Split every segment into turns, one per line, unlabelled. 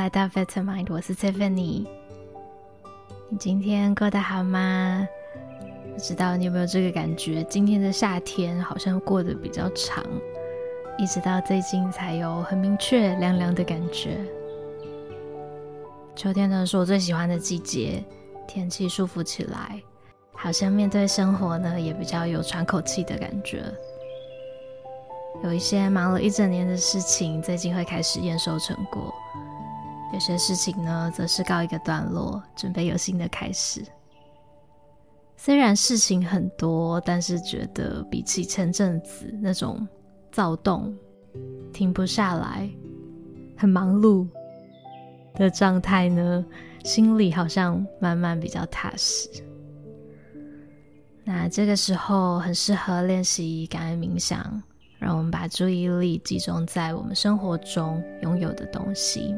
来到 Vitamind，我是 Tiffany。你今天过得好吗？不知道你有没有这个感觉？今天的夏天好像过得比较长，一直到最近才有很明确凉凉的感觉。秋天呢，是我最喜欢的季节，天气舒服起来，好像面对生活呢，也比较有喘口气的感觉。有一些忙了一整年的事情，最近会开始验收成果；有些事情呢，则是告一个段落，准备有新的开始。虽然事情很多，但是觉得比起前阵子那种躁动、停不下来、很忙碌的状态呢，心里好像慢慢比较踏实。那这个时候很适合练习感恩冥想。让我们把注意力集中在我们生活中拥有的东西。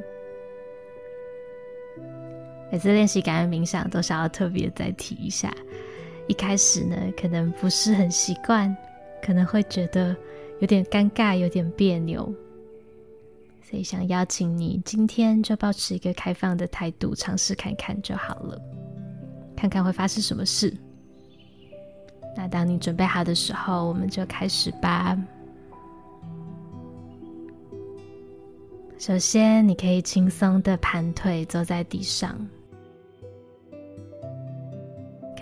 每次练习感恩冥想，都想要特别再提一下。一开始呢，可能不是很习惯，可能会觉得有点尴尬，有点别扭。所以想邀请你，今天就保持一个开放的态度，尝试看看就好了，看看会发生什么事。那当你准备好的时候，我们就开始吧。首先，你可以轻松的盘腿坐在地上，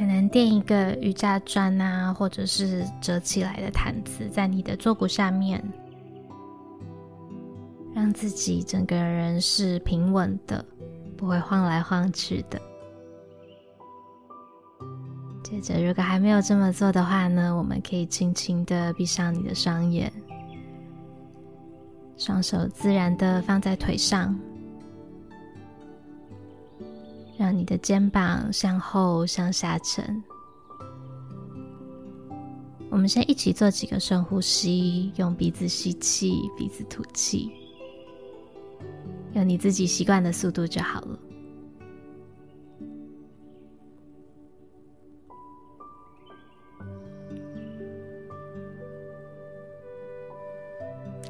可能垫一个瑜伽砖啊，或者是折起来的毯子在你的坐骨下面，让自己整个人是平稳的，不会晃来晃去的。接着，如果还没有这么做的话呢，我们可以轻轻的闭上你的双眼。双手自然的放在腿上，让你的肩膀向后向下沉。我们先一起做几个深呼吸，用鼻子吸气，鼻子吐气，用你自己习惯的速度就好了。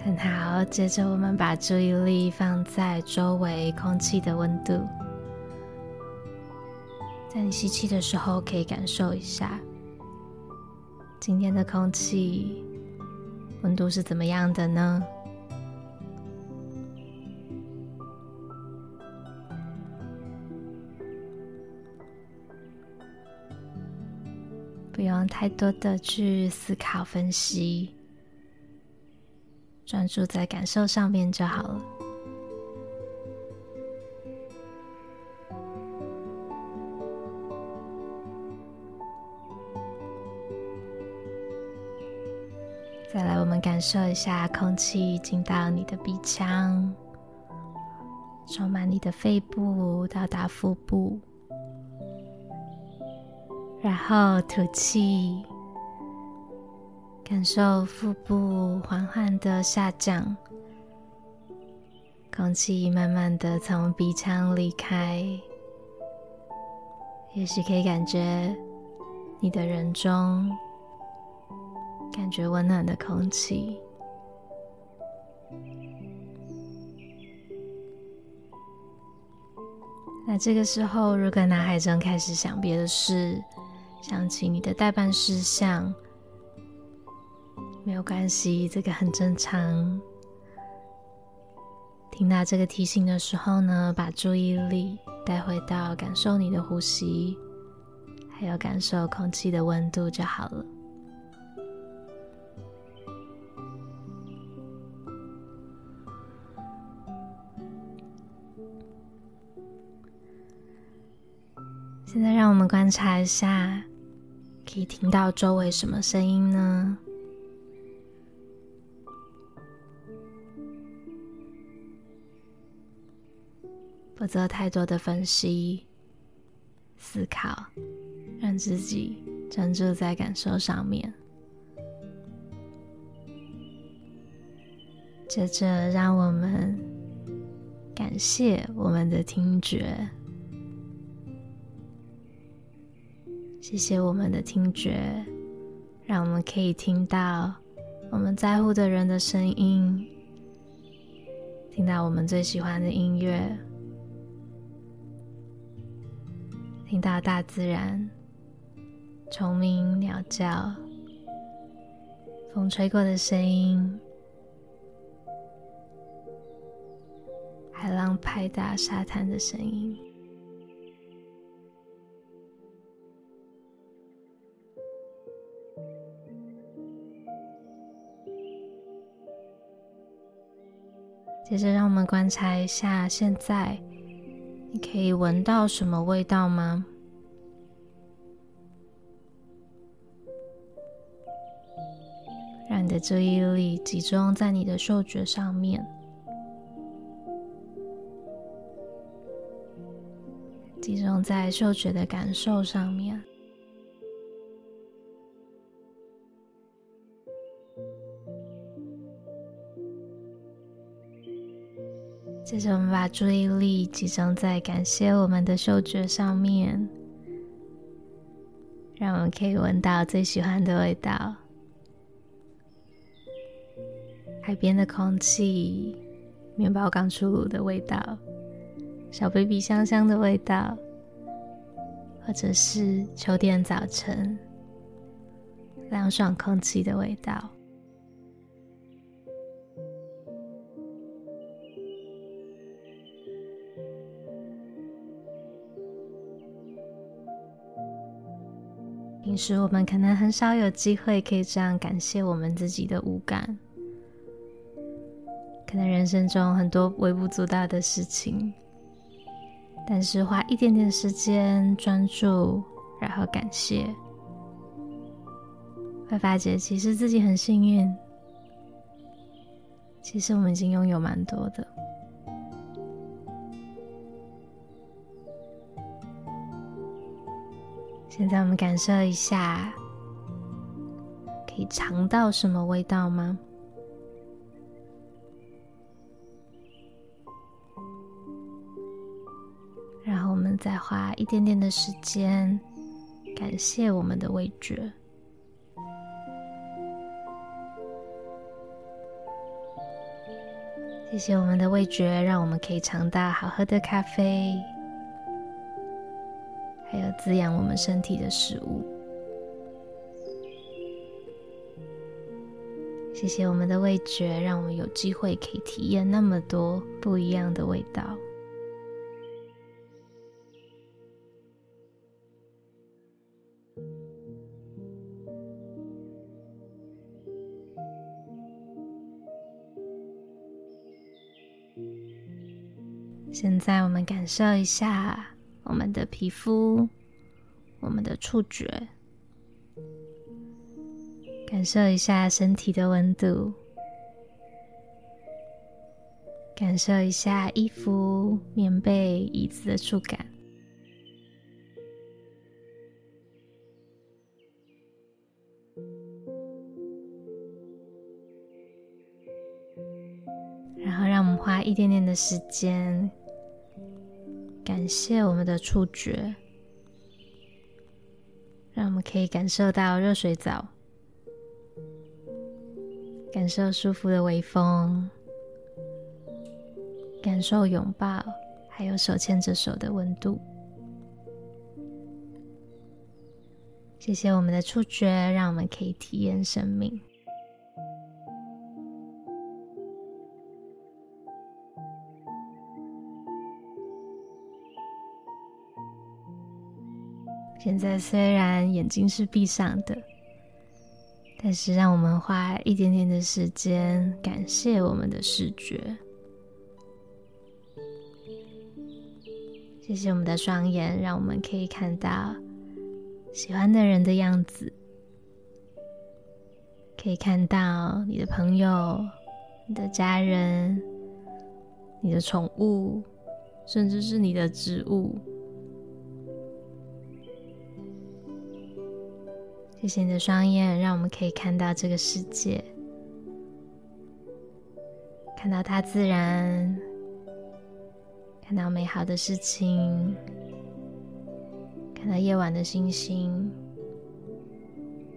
很好，接着我们把注意力放在周围空气的温度，在你吸气的时候，可以感受一下今天的空气温度是怎么样的呢？不用太多的去思考分析。专注在感受上面就好了。再来，我们感受一下空气进到你的鼻腔，充满你的肺部，到达腹部，然后吐气。感受腹部缓缓的下降，空气慢慢的从鼻腔离开，也许可以感觉你的人中感觉温暖的空气。那这个时候，如果脑海中开始想别的事，想起你的待办事项。没有关系，这个很正常。听到这个提醒的时候呢，把注意力带回到感受你的呼吸，还有感受空气的温度就好了。现在让我们观察一下，可以听到周围什么声音呢？不做太多的分析、思考，让自己专注在感受上面。接着，让我们感谢我们的听觉，谢谢我们的听觉让我们可以听到我们在乎的人的声音听到我们最喜欢的音乐听到大自然虫鸣鸟叫风吹过的声音海浪拍打沙滩的声音。接着，让我们观察一下，现在你可以闻到什么味道吗？让你的注意力集中在你的嗅觉上面，集中在嗅觉的感受上面。接着，我们把注意力集中在感谢我们的嗅觉上面，让我们可以闻到最喜欢的味道：海边的空气、面包刚出炉的味道、小 baby 香香的味道，或者是秋天早晨凉爽空气的味道。平时我们可能很少有机会可以这样感谢我们自己的五感，可能人生中很多微不足道的事情，但是花一点点时间专注，然后感谢，会发觉其实自己很幸运，其实我们已经拥有蛮多的。现在我们感受一下，可以尝到什么味道吗？然后我们再花一点点的时间，感谢我们的味觉。谢谢我们的味觉，让我们可以尝到好喝的咖啡。滋养我们身体的食物。谢谢我们的味觉，让我们有机会可以体验那么多不一样的味道。现在我们感受一下。我们的皮肤，我们的触觉，感受一下身体的温度，感受一下衣服、棉被、椅子的触感，然后让我们花一点点的时间。感谢我们的触觉，可以感受到热水澡，感受舒服的微风，感受拥抱，还有手牵着手的温度。谢谢我们的触觉，让我们可以体验生命。现在虽然眼睛是闭上的，但是让我们花一点点的时间感谢我们的视觉。谢谢我们的双眼，让我们可以看到喜欢的人的样子，可以看到你的朋友、你的家人、你的宠物，甚至是你的植物。谢谢你的双眼，让我们可以看到这个世界，看到大自然，看到美好的事情，看到夜晚的星星，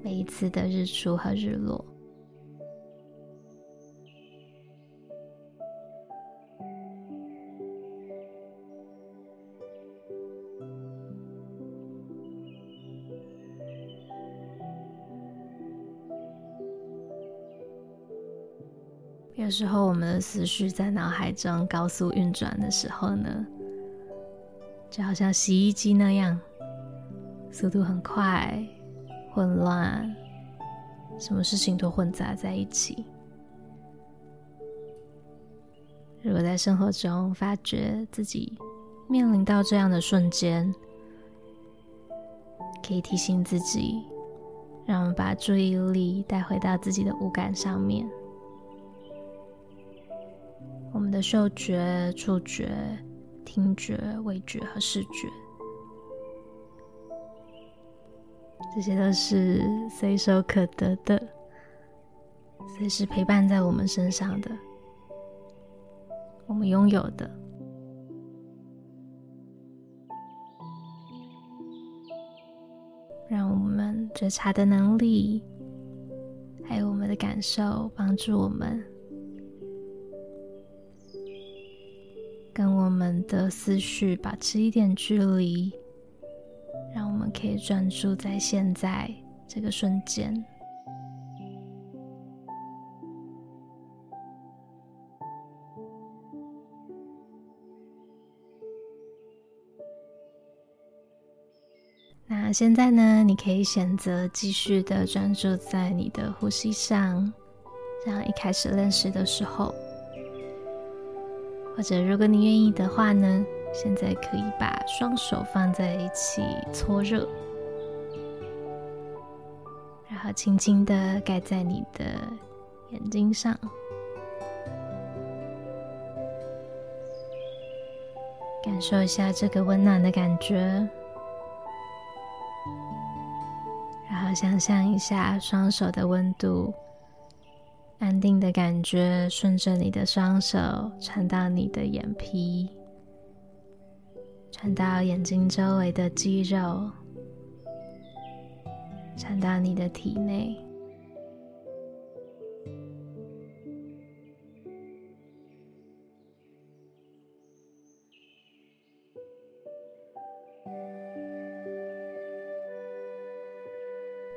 每一次的日出和日落。时候，我们的思绪在脑海中高速运转的时候呢，就好像洗衣机那样，速度很快，混乱，什么事情都混杂在一起。如果在生活中发觉自己面临到这样的瞬间，可以提醒自己，让我们把注意力带回到自己的五感上面。我们的嗅觉、触觉、听觉、味觉和视觉，这些都是随手可得的，随时陪伴在我们身上的，我们拥有的。让我们觉察的能力，还有我们的感受，帮助我们跟我们的思绪保持一点距离，让我们可以专注在现在这个瞬间。那现在呢，你可以选择继续的专注在你的呼吸上，像一开始认识的时候，或者如果你愿意的话呢，现在可以把双手放在一起搓热，然后轻轻的盖在你的眼睛上，感受一下这个温暖的感觉。然后想象一下双手的温度，安定的感觉顺着你的双手传到你的眼皮，传到眼睛周围的肌肉，传到你的体内。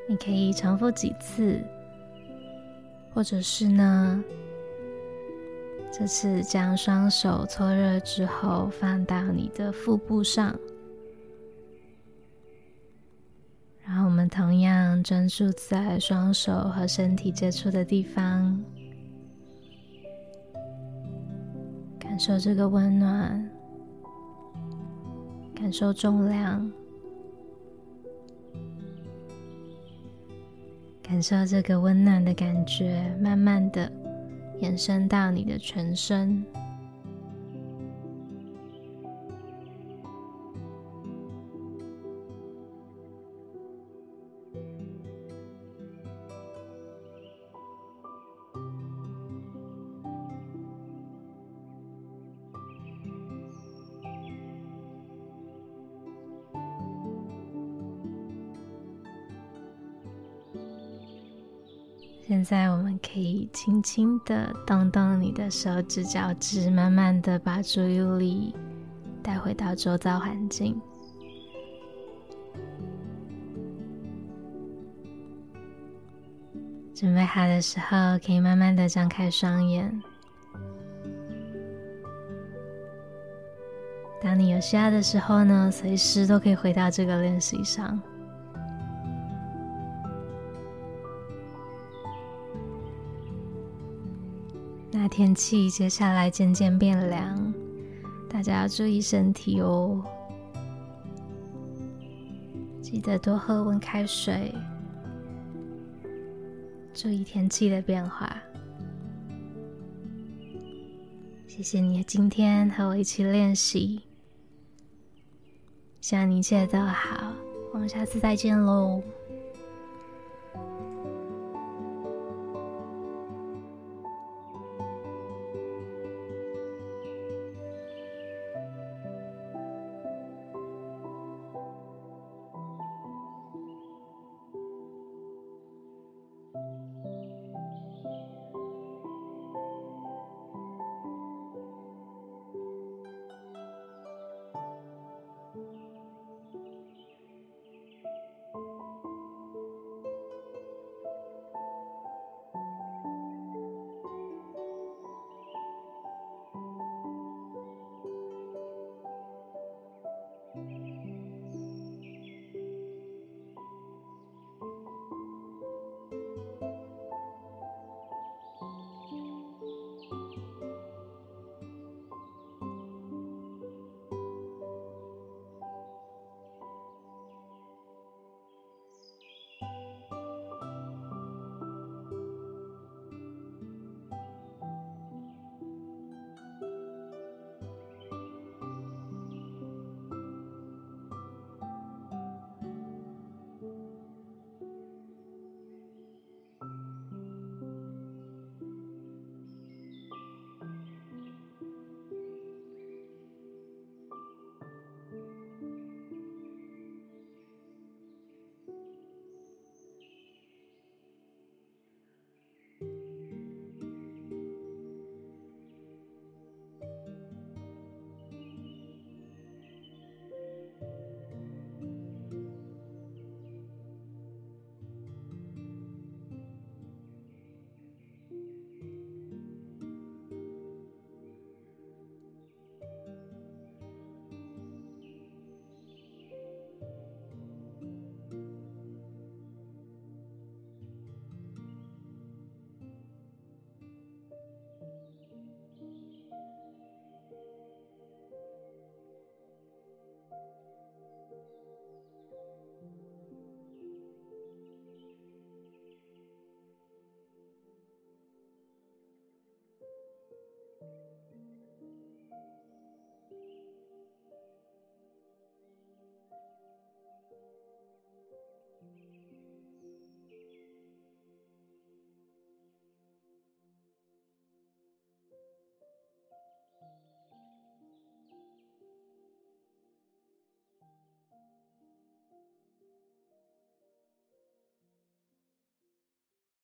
你可以重复几次，或者是呢，这次将双手搓热之后，放到你的腹部上，然后我们同样专注在双手和身体接触的地方，感受这个温暖，感受重量。感受这个温暖的感觉，慢慢的延伸到你的全身。现在我们可以轻轻的动动你的手指、脚趾，慢慢的把注意力带回到周遭环境。准备好的时候，可以慢慢的张开双眼。当你有需要的时候呢，随时都可以回到这个练习上。那天气接下来渐渐变凉，大家要注意身体哦。记得多喝温开水，注意天气的变化。谢谢你今天和我一起练习，希望你一切都好。我们下次再见喽。